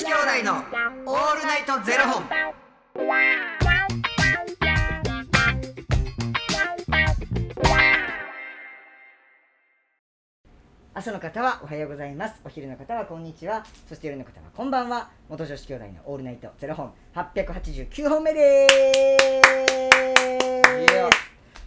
子兄弟のオールナイトゼロ本。朝の方はおはようございます。お昼の方はこんにちは。そして夜の方はこんばんは。元女子兄弟のオールナイトゼロ本。889本目です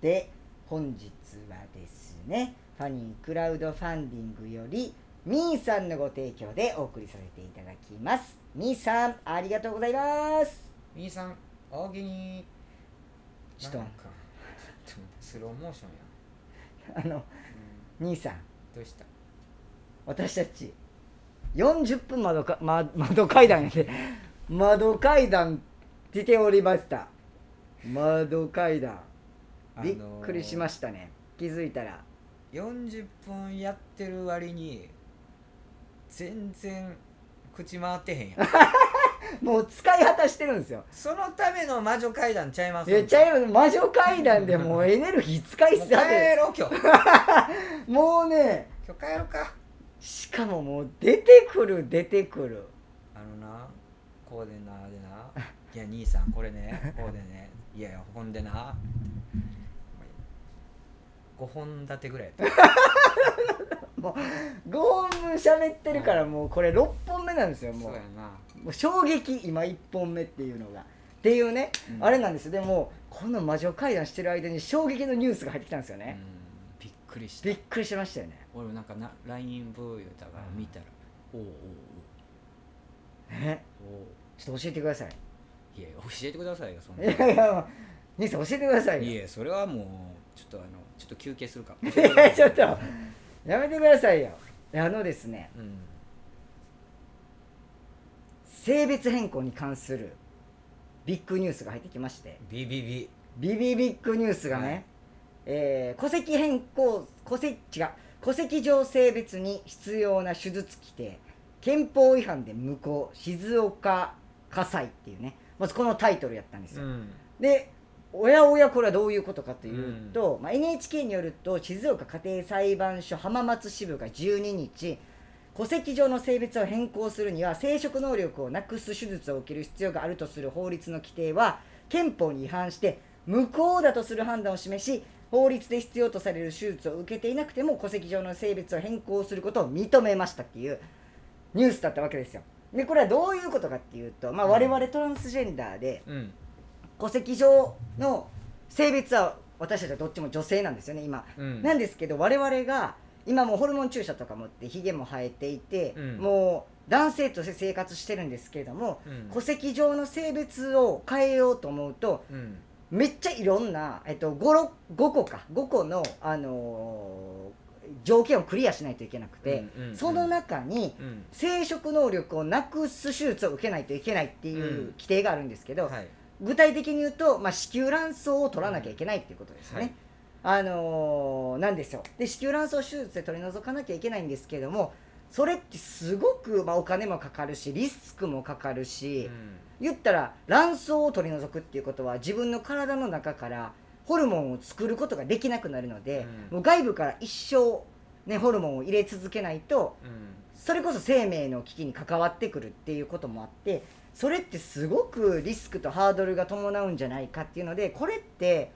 で本日はですねファニークラウドファンディングよりみーさんのご提供でお送りさせていただきます。みーさんありがとうございます。みーさん、大喜に。ちょっと。なんかちょっとスローモーションや。あのうん、兄さん。どうした？私たち40分窓か、ま、窓階段やで窓階段出ておりました。窓階段びっくりしまししたね。気づいたら。た。40分やってる割に。全然。口回ってへんやん。もう使い果たしてるんですよ。そのための魔女階段ちゃいますいやちゃいます。魔女階段でもうエネルギー使いもうすぎて帰ろう今日。もうね今日帰ろうか。しかももう出てくる出てくる。あのなこうでなでな。いや兄さんこれねこうでね。いやいやほんでな5本立てぐらいやった。もう5本分喋ってるからもうこれ6本目なんですよもそううやな。もう衝撃今1本目っていうのが。っていうね、うん。あれなんです。よでもこの魔女階段してる間に衝撃のニュースが入ってきたんですよね、うん。びっくりした。びっくりしましたよね。俺もなんかな LINE ブー言うたから見たらおうおうえおう。おう。ちょっと教えてください。いや教えてくださいよそんいなやいや兄さん教えてくださいよ。いやそれはもうちょっとあのちょっと休憩するか。ちょっとやめてくださいよ。あのですねうん性別変更に関するビッグニュースが入ってきまして。ビビビ。ビビビッグニュースがね、はい。えー戸籍変更戸籍違う戸籍上性別に必要な手術規定憲法違反で無効静岡火災っていうねまずこのタイトルやったんですよ、うん。でおやおやこれはどういうことかというと、まあ、NHK によると静岡家庭裁判所浜松支部が12日戸籍上の性別を変更するには生殖能力をなくす手術を受ける必要があるとする法律の規定は憲法に違反して無効だとする判断を示し法律で必要とされる手術を受けていなくても戸籍上の性別を変更することを認めましたっていうニュースだったわけですよ。でこれはどういうことかっていうと、まあ、我々トランスジェンダーで、うん戸籍上の性別は私たちはどっちも女性なんですよね今、うん。なんですけど我々が今もうホルモン注射とかもってひげも生えていて、うん。もう男性として生活してるんですけれども、うん。戸籍上の性別を変えようと思うとうん。めっちゃいろんな、えっと、5, ろ5個か5個の、あのー条件をクリアしないといけなくて、その中にうん。生殖能力をなくす手術を受けないといけないっていううん。規定があるんですけど、はい具体的に言うと、まあ、子宮卵巣を取らなきゃいけないっていうことですよね。あのーなんですよ。で子宮卵巣手術で取り除かなきゃいけないんですけれどもそれってすごく、まあ、お金もかかるしリスクもかかるし、言ったら卵巣を取り除くっていうことは自分の体の中からホルモンを作ることができなくなるので、うん。もう外部から一生、ね、ホルモンを入れ続けないとうん。それこそ生命の危機に関わってくるっていうこともあってそれってすごくリスクとハードルが伴うんじゃないかっていうのでこれって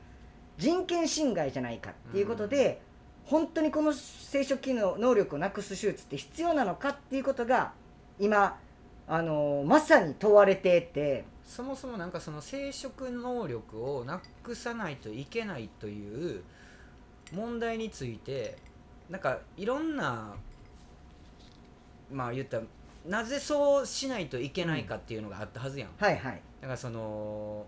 人権侵害じゃないかっていうことで、本当にこの生殖機能能力をなくす手術って必要なのかっていうことが今あのまさに問われてて。そもそもなんかその生殖能力をなくさないといけないという問題についてなんかいろんなまあ言ったらなぜそうしないといけないかっていうのがあったはずやん、はいはい。だからその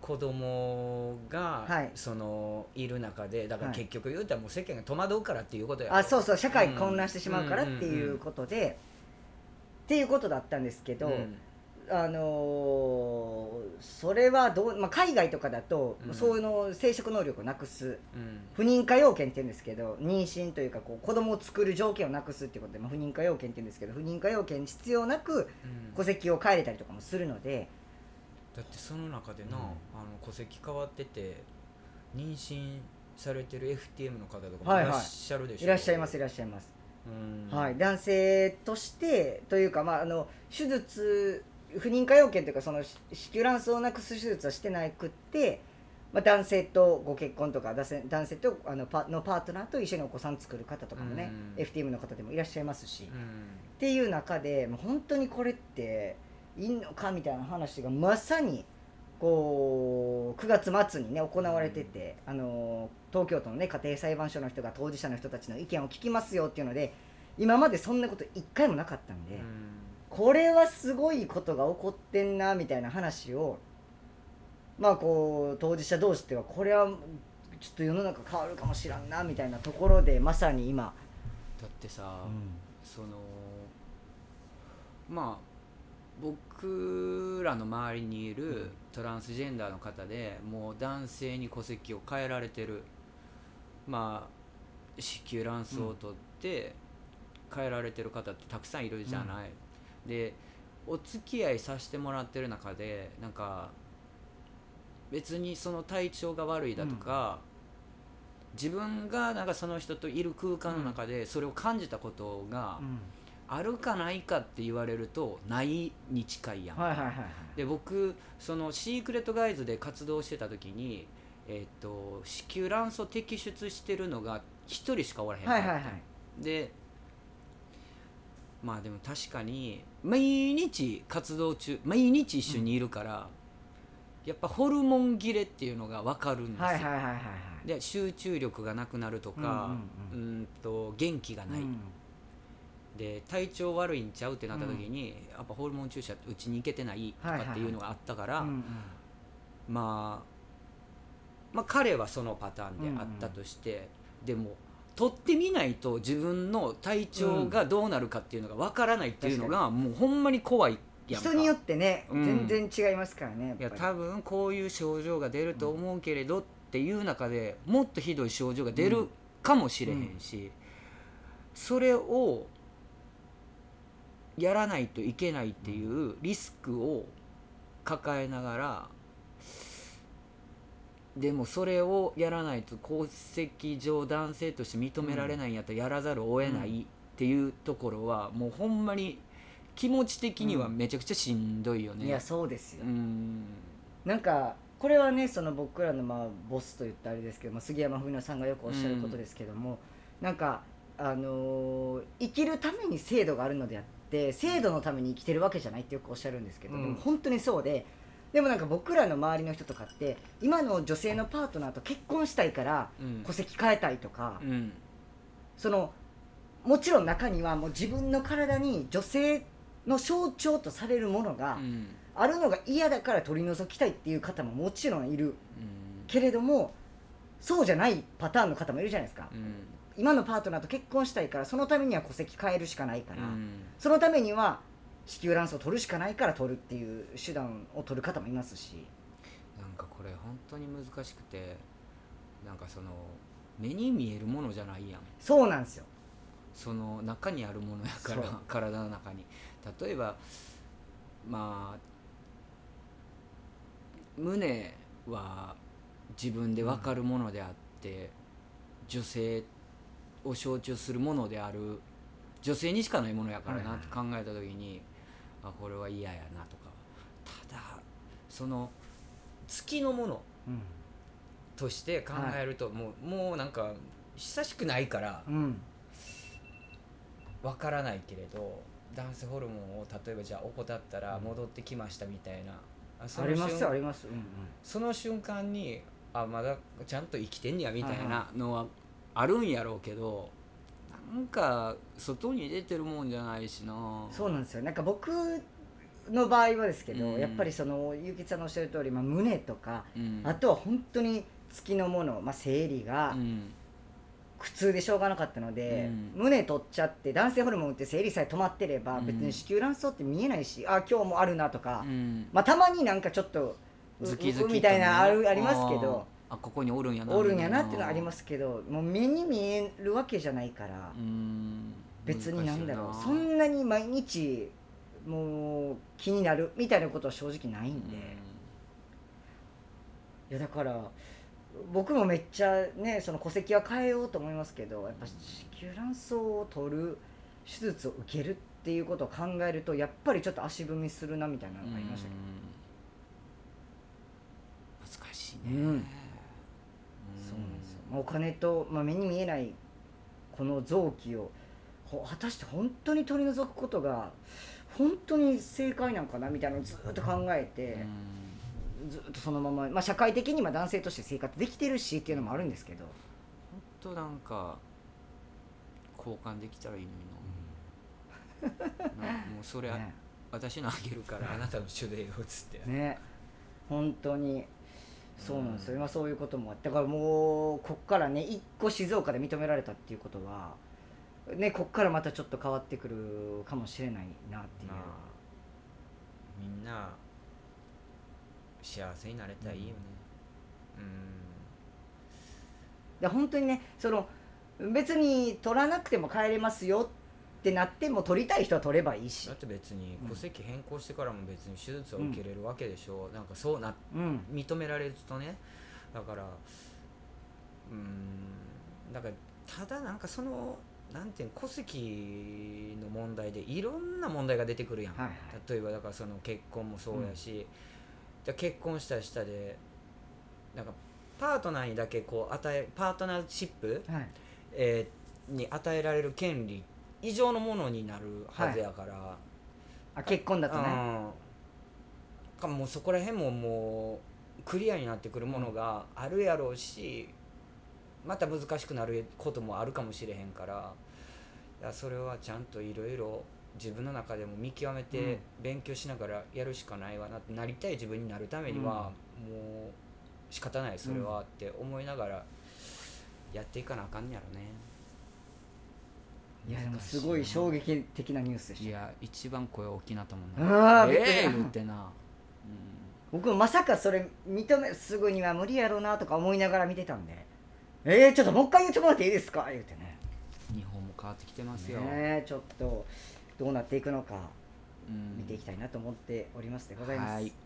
子供が、はい。そのいる中でだからはい。結局言うたらもう世間が戸惑うからっていうことやあそうそう。社会うん。混乱してしまうからっていうことで、っていうことだったんですけど、うん。あのーそれはどう、まあ、海外とかだと、うん。そういうの生殖能力をなくすうん。不妊化要件って言うんですけど妊娠というかこう子供を作る条件をなくすっていうことで、まあ、不妊化要件って言うんですけど不妊化要件必要なくうん。戸籍を変えれたりとかもするので。だってその中でな、うん。あの戸籍変わってて妊娠されてる FTM の方とかもはいい。はいらっしゃるでしょ、いらっしゃいますいらっしゃいます、うん。はい、男性としてというか、まあ、あの手術不妊化要件というかその子子宮卵巣をなくす手術はしてなくって、まあ、男性とご結婚とか男性とあのパのパートナーと一緒にお子さん作る方とかもね、うん。FTM の方でもいらっしゃいますし、っうん。ていう中でもう本当にこれっていいのかみたいな話がまさにこう9月末にね行われてて、あの東京都のね家庭裁判所の人が当事者の人たちの意見を聞きますよっていうので今までそんなこと一回もなかったんで、うんこれはすごいことが起こってんなみたいな話をまあこう当事者同士ではこれはちょっと世の中変わるかもしらんなみたいなところでまさに今、だってさ、そのまあ僕らの周りにいるトランスジェンダーの方でもう男性に戸籍を変えられてる。まあ子宮卵巣を取って変えられてる方ってたくさんいるじゃない、でお付き合いさせてもらってる中でなんか別にその体調が悪いだとか、自分がなんかその人といる空間の中でそれを感じたことがうん。あるかないかって言われるとないに近いやん、はいはいはいはい。で僕そのシークレットガイズで活動してた時に、えっと子宮卵巣を摘出してるのが一人しかおらへんかった。はいはいはい。でまあでも確かに毎日活動中毎日一緒にいるから、やっぱホルモン切れっていうのが分かるんですよ、はいはいはいはいはい。で集中力がなくなるとか、ううんうん。んと元気がない、うん。で体調悪いんちゃうってなった時に、やっぱホルモン注射うちに行けてないとかっていうのがあったから、うんうん。まあまあ彼はそのパターンであったとして、でも取ってみないと自分の体調がどうなるかっていうのがわからないっていうのが、もうほんまに怖いやんか。人によってね、うん。全然違いますからねいやっぱり。多分こういう症状が出ると思うけれどっていう中でもっとひどい症状が出るかもしれへんし、それをやらないといけないっていうリスクを抱えながらでもそれをやらないと戸籍上男性として認められないんやったらやらざるを得ないっていうところはもうほんまに気持ち的にはめちゃくちゃしんどいよね。いやそうですよ、うん。なんかこれはねその僕らのまあボスと言ったあれですけども杉山文乃さんがよくおっしゃることですけども、なんかあのー生きるために制度があるのであって制度のために生きてるわけじゃないってよくおっしゃるんですけど、うん。でも本当にそうででもなんか僕らの周りの人とかって今の女性のパートナーと結婚したいからうん。戸籍変えたいとか、うん。そのもちろん中にはもう自分の体に女性の象徴とされるものがうん。あるのが嫌だから取り除きたいっていう方ももちろんいるうん。けれどもそうじゃないパターンの方もいるじゃないですか。うん。今のパートナーと結婚したいからそのためには戸籍変えるしかないから、うん。そのためには子宮卵巣を取るしかないから取るっていう手段を取る方もいますし。なんかこれ本当に難しくてなんかその目に見えるものじゃないやん。そうなんですよ。その中にあるものやから体の中に。例えばまあ胸は自分で分かるものであって、女性を象徴するものである。女性にしかないものやからなって考えた時に、あこれは嫌やなとか。ただその月のものうん。として考えると、もうもうなんか久しくないからうん。わからないけれど男性ホルモンを例えばじゃあ怠ったら戻ってきましたみたいな、ありますあります、うんうん、その瞬間にあまだちゃんと生きてんねやみたいなのはあるんやろうけどなんか外に出てるもんじゃないしな。そうなんですよ。なんか僕の場合はですけど、うん。やっぱりその結城さんのおっしゃる通り、まあ、胸とか、うん。あとは本当に月のもの、まあ、生理が、うん。苦痛でしょうがなかったので、うん。胸取っちゃって男性ホルモン打って生理さえ止まってればうん。別に子宮卵巣って見えないし、あ今日もあるなとか、うん。まあたまになんかちょっとうズキズキとね。うみたいなあるありますけどあここにおるんやなおるんやなっていうのはありますすけどもう目に見えるわけじゃないから、うん別になんだろう。そんなに毎日もう気になるみたいなことは正直ないんうん。で、いやだから僕もめっちゃねその戸籍は変えようと思いますけどやっぱ子宮卵巣を取る手術を受けるっていうことを考えるとやっぱりちょっと足踏みするなみたいなのがありましたけど、うん。難しいね。うんそうなんですよ、まあお金と、まあ、目に見えないこの臓器をほ果たして本当に取り除くことが本当に正解なんかなみたいなのをずっと考えて、ずっとそのまま、まあ、社会的にまあ男性として生活できてるしっていうのもあるんですけど、本当なんか交換できたらいいのにななもうそれ、ね。私のあげるからあなたの手でよっつって、ね。本当にそうなんですよ、今そういうこともあってだからもうこっからね一個静岡で認められたっていうことはねこっからまたちょっと変わってくるかもしれないなっていう、まあみんな幸せになれたらいいよね。で本当にねその別に取らなくても帰れますよってなっても取りたい人は取ればいいし。だって別にうん戸籍変更してからも別に手術は受けれるわけでしょ、なんかそうなうん。認められるとね。だからうんだからただなんかそのなんていうの戸籍の問題でいろんな問題が出てくるやん、はいはい。例えばだからその結婚もそうやし、じゃあ結婚した下でなんかパートナーにだけこう与えパートナーシップ、はい。えーに与えられる権利以上のものになるはずやから、あ結婚だとね。うん。かもうそこら辺ももうクリアになってくるものがあるやろうしまた難しくなることもあるかもしれへんから。いやそれはちゃんといろいろ自分の中でも見極めうん。て勉強しながらやるしかないわなってなりたい自分になるためには、もう仕方ないそれはって思いながらやっていかなあかんねやろね。いやでもすごい衝撃的なニュースでしたいや一番声大きなったもんあええ言ってな、僕もまさかそれ認めすぐには無理やろうなとか思いながら見てたんで「えー、ちょっともう一回言ってもらっていいですか?」言うてね。うん、日本も変わってきてますよ、ねえちょっとどうなっていくのか。うん。見ていきたいなと思っておりますでございます、はい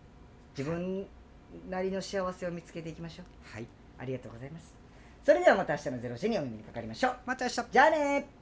自分なりの幸せを見つけていきましょう。はい。ありがとうございます。それではまた明日の0時にお耳にかかりましょう。また明日。じゃあね